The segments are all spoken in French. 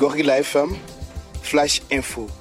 Gorilla FM, Flash Info.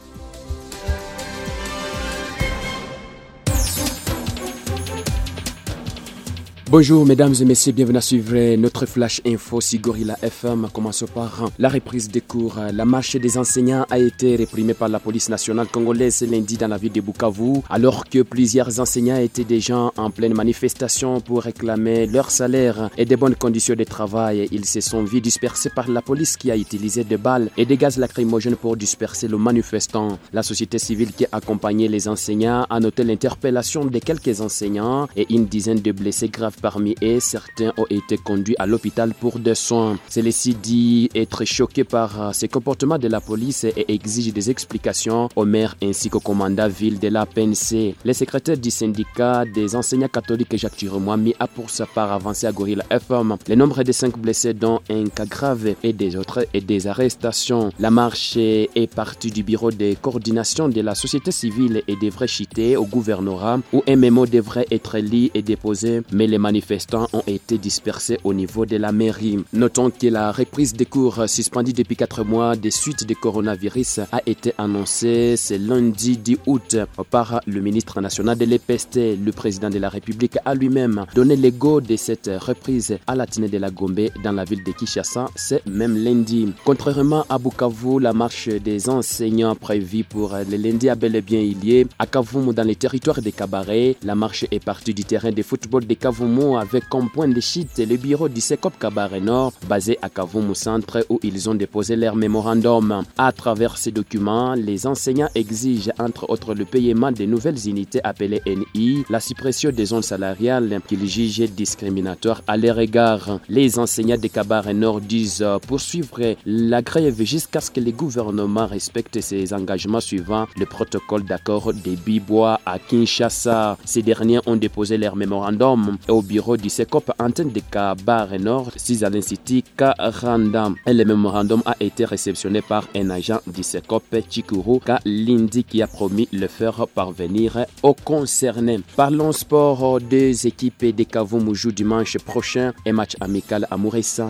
Bonjour mesdames et messieurs, bienvenue à suivre notre flash info sur Gorilla FM. Commençons par la reprise des cours. La marche des enseignants a été réprimée par la police nationale congolaise lundi dans la ville de Bukavu, alors que plusieurs enseignants étaient déjà en pleine manifestation pour réclamer leur salaire et des bonnes conditions de travail. Ils se sont vus dispersés par la police qui a utilisé des balles et des gaz lacrymogènes pour disperser le manifestant. La société civile qui accompagnait les enseignants a noté l'interpellation de quelques enseignants et une dizaine de blessés graves Parmi eux, certains ont été conduits à l'hôpital pour des soins. Celui-ci dit être choqué par ces comportements de la police et exige des explications au maire ainsi qu'au commandant ville de la PNC. Le secrétaire du syndicat des enseignants catholiques Jacques Turemouami a pour sa part avancé à Gorilla FM le nombre de cinq blessés dont un cas grave et des autres et des arrestations. La marche est partie du bureau de coordination de la société civile et devrait chiter au gouvernorat où un mémo devrait être lu et déposé, mais les manifestants ont été dispersés au niveau de la mairie. Notons que la reprise des cours suspendue depuis 4 mois des suites du coronavirus a été annoncée ce lundi 10 août par le ministre national de l'EPST. Le président de la République a lui-même donné l'ego de cette reprise à la Tine de la Gombe dans la ville de Kinshasa ce même lundi. Contrairement à Bukavu, la marche des enseignants prévue pour le lundi a bel et bien eu lieu à Kavumu dans les territoires de Cabaret. La marche est partie du terrain de football de Kavumu avec comme point de chute le bureau du SECOP Cabaret Nord, basé à Kavumu Centre, où ils ont déposé leur mémorandum. À travers ces documents, les enseignants exigent entre autres le paiement des nouvelles unités appelées NI, la suppression des zones salariales qu'ils jugent discriminatoires à leur égard. Les enseignants de Cabaret Nord disent poursuivre la grève jusqu'à ce que le gouvernement respecte ses engagements suivant le protocole d'accord des Bibois à Kinshasa. Ces derniers ont déposé leur mémorandum au bureau du SECOP antenne de Kabar Nord, 6 à l'Institut Karanda. Le mémorandum a été réceptionné par un agent du SECOP, Chikuru Kalindi, qui a promis le faire parvenir aux concernés. Parlons sport des équipes de Kavumu jouent dimanche prochain un match amical à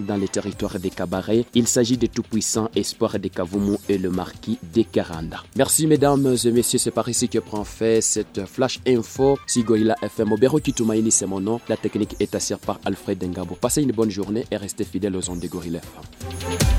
dans les territoires de Kabaré. Il s'agit de tout-puissants espoirs de Kavumu et le marquis de Karanda. Merci mesdames et messieurs, c'est par ici que prend fait cette flash info. Sigoila FM, Obero Kitumaini, c'est mon nom. La technique est assurée par Alfred Dengabo. Passez une bonne journée et restez fidèles aux ondes de Gorilla FM.